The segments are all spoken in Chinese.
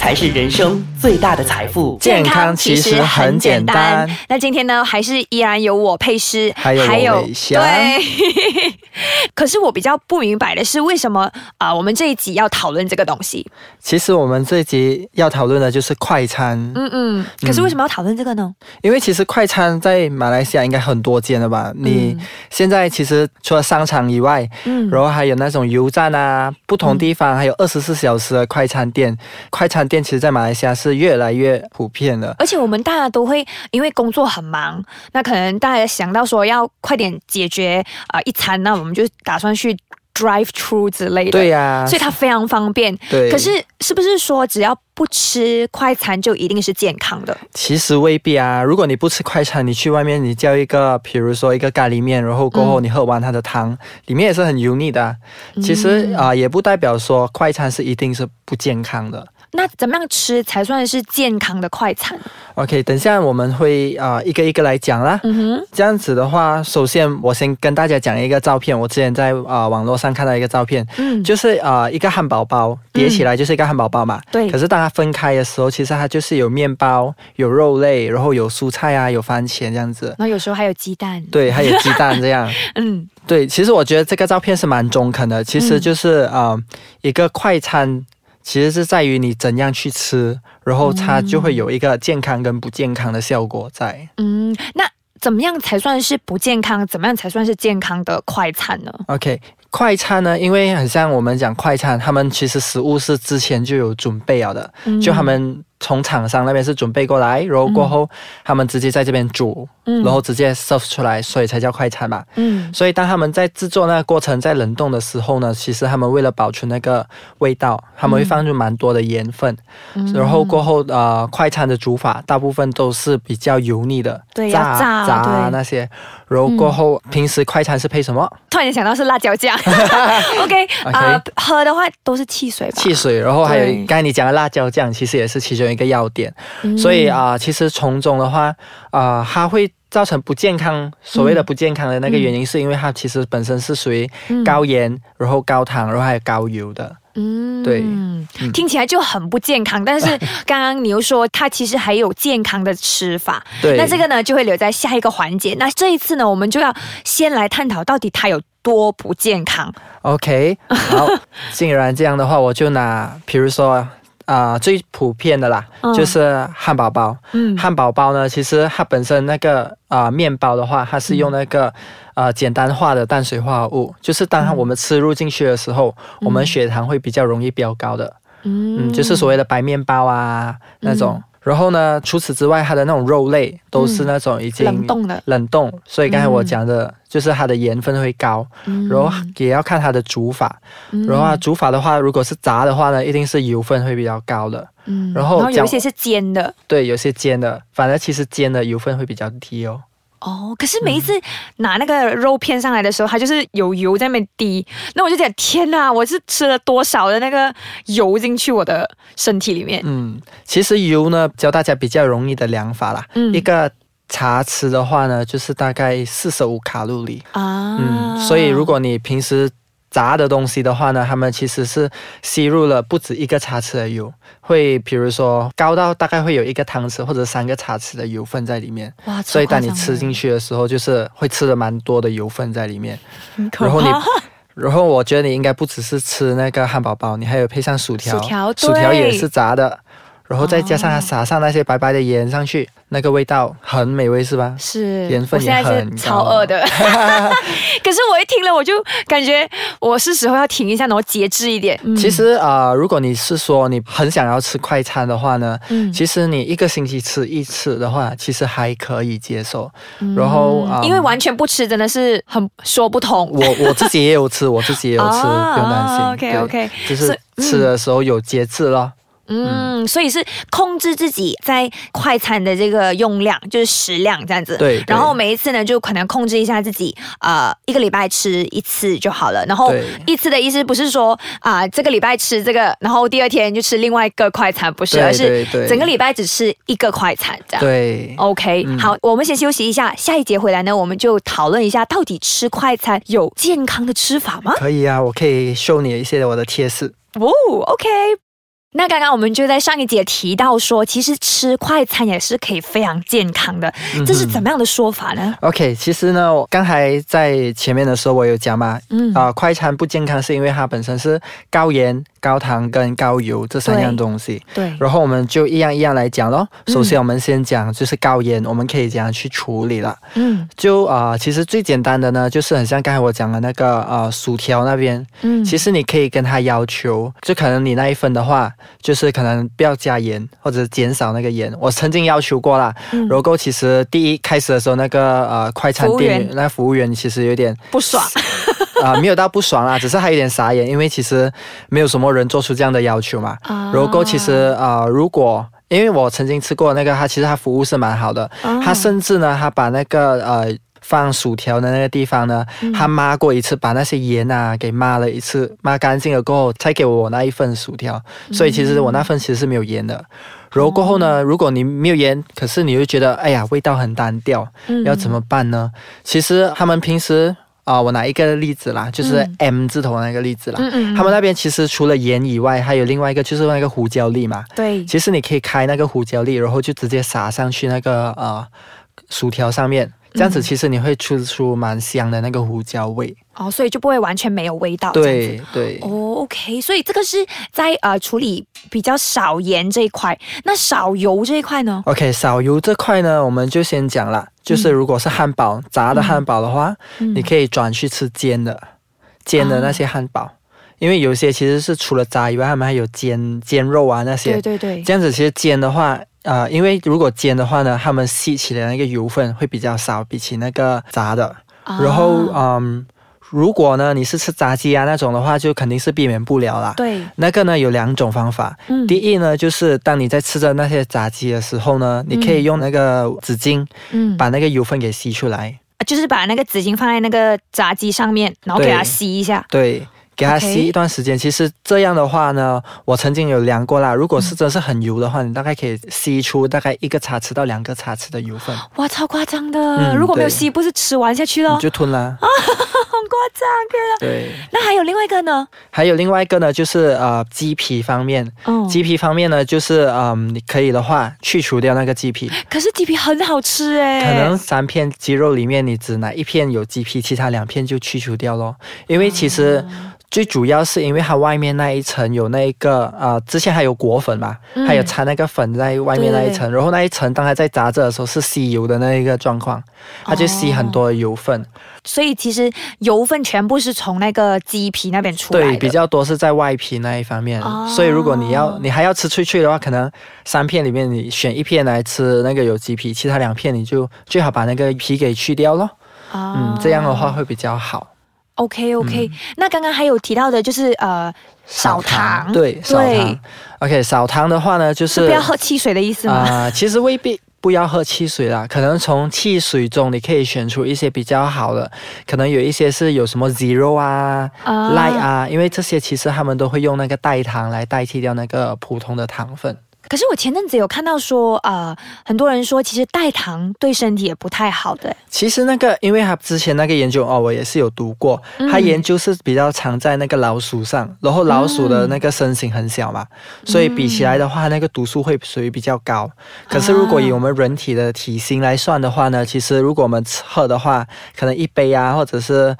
才是人生最大的财富。健康其实很简单。那今天呢，还是依然有我配诗，还有我伟翔。对。可是我比较不明白的是，为什么啊？我们这一集要讨论这个东西？其实我们这一集要讨论的就是快餐。嗯嗯。可是为什么要讨论这个呢？因为其实快餐在马来西亚应该很多间了吧？你现在其实除了商场以外，嗯，然后还有那种油站啊，不同地方还有二十四小时的快餐店。快餐店其实，在马来西亚是越来越普遍了。而且我们大家都会因为工作很忙，那可能大家想到说要快点解决啊一餐，那我们就打算去。Drive through 之类的，对呀，所以它非常方便。对，可是是不是说只要不吃快餐就一定是健康的？其实未必啊。如果你不吃快餐，你去外面你叫一个，比如说一个咖喱面，然后过后你喝完它的汤，里面也是很油腻的。其实啊，也不代表说快餐是一定是不健康的。那怎么样吃才算是健康的快餐？OK，等下我们会啊一个一个来讲啦。嗯哼，这样子的话，首先我先跟大家讲一个照片。我之前在啊网络上看到一个照片，嗯，就是啊一个汉堡包叠起来就是一个汉堡包嘛。对。可是当它分开的时候，其实它就是有面包、有肉类，然后有蔬菜啊，有番茄这样子。然后有时候还有鸡蛋。对，还有鸡蛋这样。嗯，对。其实我觉得这个照片是蛮中肯的，其实就是啊一个快餐。其实是在于你怎样去吃，然后它就会有一个健康跟不健康的效果在。嗯，那怎么样才算是不健康？怎么样才算是健康的快餐呢？OK。快餐呢，因为很像我们讲快餐，他们其实食物是之前就有准备了的，就他们从厂商那边是准备过来，然后过后他们直接在这边煮，然后直接 serve 出来，所以才叫快餐嘛。嗯，所以当他们在制作那个过程在冷冻的时候呢，其实他们为了保存那个味道，他们会放入蛮多的盐分，然后过后呃，快餐的煮法大部分都是比较油腻的，炸炸那些，然后过后平时快餐是配什么？突然想到是辣椒酱。OK，啊，喝的话都是汽水吧？汽水，然后还有刚才你讲的辣椒酱，其实也是其中一个要点。所以啊，其实从中的话，啊，它会造成不健康。所谓的不健康的那个原因，是因为它其实本身是属于高盐，然后高糖，然后还有高油的。嗯，对，听起来就很不健康。但是刚刚你又说它其实还有健康的吃法。对，那这个呢就会留在下一个环节。那这一次呢，我们就要先来探讨到底它有。多不健康。OK，好，既然这样的话，我就拿，比如说啊，最普遍的啦，就是汉堡包。嗯，汉堡包呢，其实它本身那个啊面包的话，它是用那个呃简单化的碳水化合物，就是当我们吃入进去的时候，我们血糖会比较容易飙高的。嗯，就是所谓的白面包啊那种。然后呢？除此之外，它的那种肉类都是那种已经冷冻的，冷冻。所以刚才我讲的就是它的盐分会高，然后也要看它的煮法。然后煮法的话，如果是炸的话呢，一定是油分会比较高的。嗯，然后有一些是煎的，对，有些煎的，反正其实煎的油分会比较低哦。哦，可是每一次拿那个肉片上来的时候，它就是有油在那边滴，那我就讲天哪，我是吃了多少的那个油进去我的身体里面？嗯，其实油呢，教大家比较容易的量法啦。嗯，一个茶匙的话呢，就是大概四十五卡路里啊。嗯，所以如果你平时炸的东西的话呢，他们其实是吸入了不止一个茶匙的油，会比如说高到大概会有一个汤匙或者三个茶匙的油分在里面。哇，所以当你吃进去的时候，就是会吃的蛮多的油分在里面。然后你，然后我觉得你应该不只是吃那个汉堡包，你还有配上薯条，薯条，薯条也是炸的。然后再加上它撒上那些白白的盐上去，那个味道很美味，是吧？是，盐分也很超饿的。可是我一听了，我就感觉我是时候要停一下，然后节制一点。其实啊，如果你是说你很想要吃快餐的话呢，嗯，其实你一个星期吃一次的话，其实还可以接受。然后啊，因为完全不吃真的是很说不通。我我自己也有吃，我自己也有吃，不用担心。OK OK，就是吃的时候有节制了。嗯，所以是控制自己在快餐的这个用量，就是食量这样子。对对然后每一次呢，就可能控制一下自己，呃，一个礼拜吃一次就好了。然后一次的意思不是说啊、这个礼拜吃这个，然后第二天就吃另外一个快餐，不是，对而是整个礼拜只吃一个快餐这样。对，OK，、好，我们先休息一下，下一节回来呢，我们就讨论一下到底吃快餐有健康的吃法吗？可以啊，我可以 show 你一些我的贴士。哦，OK。那刚刚我们就在上一节提到说，其实吃快餐也是可以非常健康的，这是怎么样的说法呢？OK，其实呢，我刚才在前面的时候我有讲嘛，嗯啊、快餐不健康是因为它本身是高盐、高糖跟高油这三样东西。对，然后我们就一样一样来讲咯。嗯首先，我们先讲就是高盐，我们可以怎样去处理了。嗯就啊、呃其实最简单的呢，就是很像刚才我讲的那个呃薯条那边，嗯其实你可以跟他要求，就可能你那一份的话，就是可能不要加盐或者减少那个盐。我曾经要求过啦，嗯。然后其实第一开始的时候，那个呃快餐店员。那服务员其实有点不爽，啊、没有到不爽啦，只是还有点傻眼，因为其实没有什么人做出这样的要求嘛。啊。然后其实啊、呃如果因为我曾经吃过那个，他其实他服务是蛮好的，啊。他甚至呢，他把那个呃放薯条的那个地方呢，嗯他抹过一次，把那些盐啊给抹了一次，抹干净了过后，才给我那一份薯条。所以其实我那份其实是没有盐的。然后过后哦呢，如果你没有盐，可是你又觉得哎呀味道很单调，嗯要怎么办呢？其实他们平时啊、我拿一个例子啦，就是嗯 M 字头的那个例子啦。嗯嗯他们那边其实除了盐以外，还有另外一个就是那个胡椒粒嘛。对其实你可以开那个胡椒粒，然后就直接撒上去那个呃薯条上面，这样子嗯其实你会吃出蛮香的那个胡椒味。哦，所以就不会完全没有味道。对对。哦，OK，所以这个是在呃处理比较少盐这一块，那少油这一块呢？OK，少油这块呢，我们就先讲了。就是如果是汉堡、炸的汉堡的话，嗯你可以转去吃煎的，煎的那些汉堡，因为有些其实是除了炸以外，他们还有煎煎肉啊那些。对对对，这样子其实煎的话，呃，因为如果煎的话呢，他们吸起来的那个油分会比较少，比起那个炸的。啊然后，嗯，如果呢你是吃炸鸡啊那种的话，就肯定是避免不了啦。对，那个呢有两种方法，嗯第一呢就是当你在吃着那些炸鸡的时候呢，你可以用那个纸巾嗯把那个油分给吸出来，就是把那个纸巾放在那个炸鸡上面，然后给它吸一下。对。给它吸一段时间其实这样的话呢，我曾经有量过啦。如果是真是很油的话，你大概可以吸出大概一个茶匙到两个茶匙的油分，哇，超夸张的！嗯如果没有吸，不是吃完下去了你，就吞啦。很夸张的。对，那还有另外一个呢？还有另外一个呢，就是呃鸡皮方面，哦鸡皮方面呢，就是嗯，你可以的话去除掉那个鸡皮，可是鸡皮很好吃哎，可能三片鸡肉里面你只拿一片有鸡皮，其他两片就去除掉咯。因为其实哦最主要是因为它外面那一层有那个呃，之前还有果粉嘛，嗯还有掺那个粉在外面那一层，然后那一层当它在炸着的时候是吸油的那一个状况，它就吸很多的油分。所以其实油分全部是从那个鸡皮那边出来的。对，比较多是在外皮那一方面，哦所以如果你要你还要吃脆脆的话，可能三片里面你选一片来吃那个有鸡皮，其他两片你就最好把那个皮给去掉咯。啊嗯，这样的话会比较好。OK OK、那刚刚还有提到的就是呃少糖，对，少糖。OK，少糖的话呢，就是是不要喝汽水的意思吗？啊、其实未必不要喝汽水啦，可能从汽水中你可以选出一些比较好的，可能有一些是有什么 zero 啊、啊 light 啊，因为这些其实他们都会用那个代糖来代替掉那个普通的糖分。可是我前阵子有看到说，呃，很多人说其实代糖对身体也不太好的。其实那个，因为他之前那个研究哦，我也是有读过，嗯他研究是比较常在那个老鼠上，然后老鼠的那个身形很小嘛，所以比起来的话，那个毒素会属于比较高。可是如果以我们人体的体型来算的话呢，其实如果我们喝的话，可能一杯啊，或者是。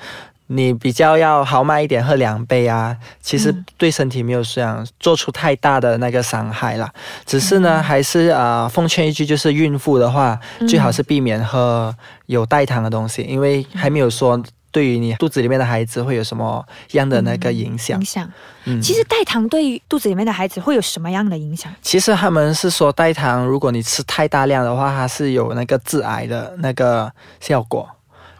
你比较要豪迈一点，喝两杯啊，其实对身体没有这样做出太大的那个伤害啦。只是呢，还是啊、呃奉劝一句，就是孕妇的话，最好是避免喝有代糖的东西，因为还没有说对于你肚子里面的孩子会有什么样的那个影响影。响。嗯，其实代糖对于肚子里面的孩子会有什么样的影响？其实他们是说代糖，如果你吃太大量的话，它是有那个致癌的那个效果。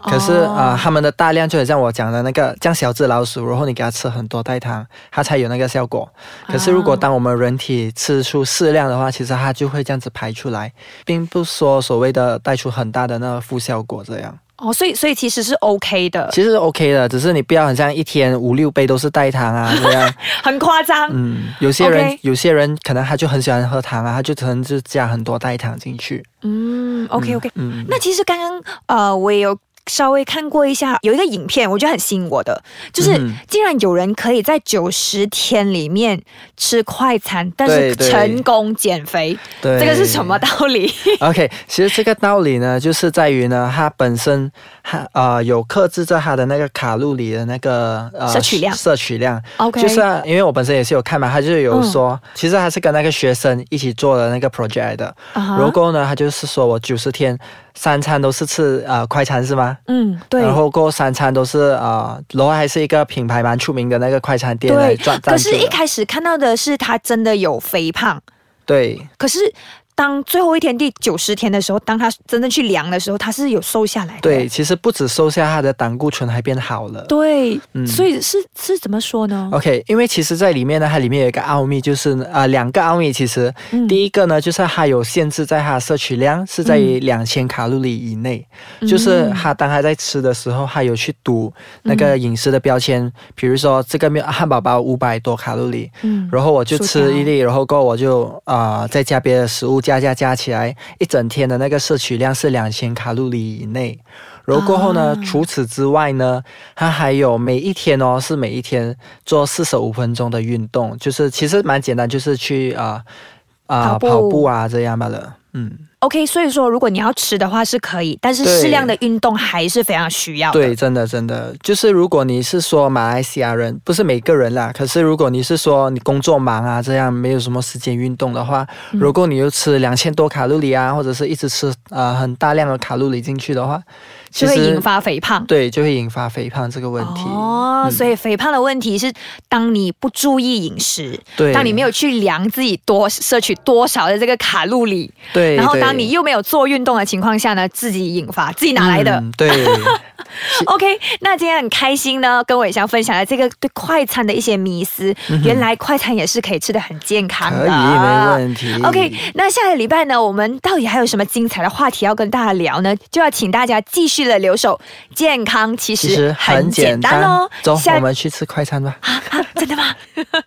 可是哦啊、呃他们的大量就很像我讲的那个像小只老鼠，然后你给它吃很多代糖，它才有那个效果。可是如果啊当我们人体吃出适量的话，其实它就会这样子排出来，并不说所谓的带出很大的那个负效果这样。哦，所以所以其实是 OK 的，其实是 OK 的，只是你不要很像一天五六杯都是代糖啊这样。很夸张。嗯，有些人有些人可能他就很喜欢喝糖啊，他就可能就加很多代糖进去。嗯，OK OK。嗯，那其实刚刚呃，我也有稍微看过一下，有一个影片，我觉得很吸引我的，就是嗯竟然有人可以在九十天里面吃快餐，但是成功减肥，对，这个是什么道理？OK，其实这个道理呢，就是在于呢，它本身它呃有克制着它的那个卡路里的那个呃摄取量。摄取量。OK，就是、啊、因为我本身也是有看嘛，他就是有嗯。说，其实他是跟那个学生一起做的那个 project 然后呢，他就是说我九十天三餐都是吃呃快餐是吗？嗯，对。然后过三餐都是呃，然后还是一个品牌蛮出名的那个快餐店来对，赚。可是，一开始看到的是他真的有肥胖，对可是当最后一天第九十天的时候，当他真正去量的时候，他是有瘦下来的。对，其实不止瘦下，他的胆固醇还变好了。对，嗯所以是是怎么说呢？OK，因为其实在里面呢，它里面有一个奥秘，就是呃两个奥秘。其实、嗯第一个呢，就是它有限制在它的摄取量是在于两千卡路里以内，就是他当他在吃的时候，他有去读那个饮食的标签，比如说这个面汉堡包五百多卡路里，嗯然后我就吃一粒，然后过后我就呃再加别的食物加加加加起来，一整天的那个摄取量是两千卡路里以内。然后过后呢，啊除此之外呢，它还有每一天哦，是每一天做四十五分钟的运动，就是其实蛮简单，就是去啊啊、跑步跑步啊这样罢了。嗯，OK，所以说如果你要吃的话是可以，但是适量的运动还是非常需要的。对，真的真的，就是如果你是说马来西亚人，不是每个人啦，可是如果你是说你工作忙啊，这样没有什么时间运动的话，嗯如果你又吃两千多卡路里啊，或者是一直吃呃很大量的卡路里进去的话，就会引发肥胖。对就会引发肥胖这个问题。哦，嗯所以肥胖的问题是，当你不注意饮食，对，当你没有去量自己多摄取多少的这个卡路里，对，然后对当你又没有做运动的情况下呢，自己引发，自己哪来的？嗯对，OK，那今天很开心呢，跟伟翔分享了这个对快餐的一些迷思。原来快餐也是可以吃的很健康的，嗯可以没问题。OK，那下个礼拜呢，我们到底还有什么精彩的话题要跟大家聊呢？就要请大家继续的留守。健康其实很简单单哦。走，我们去吃快餐吧。啊啊，真的吗？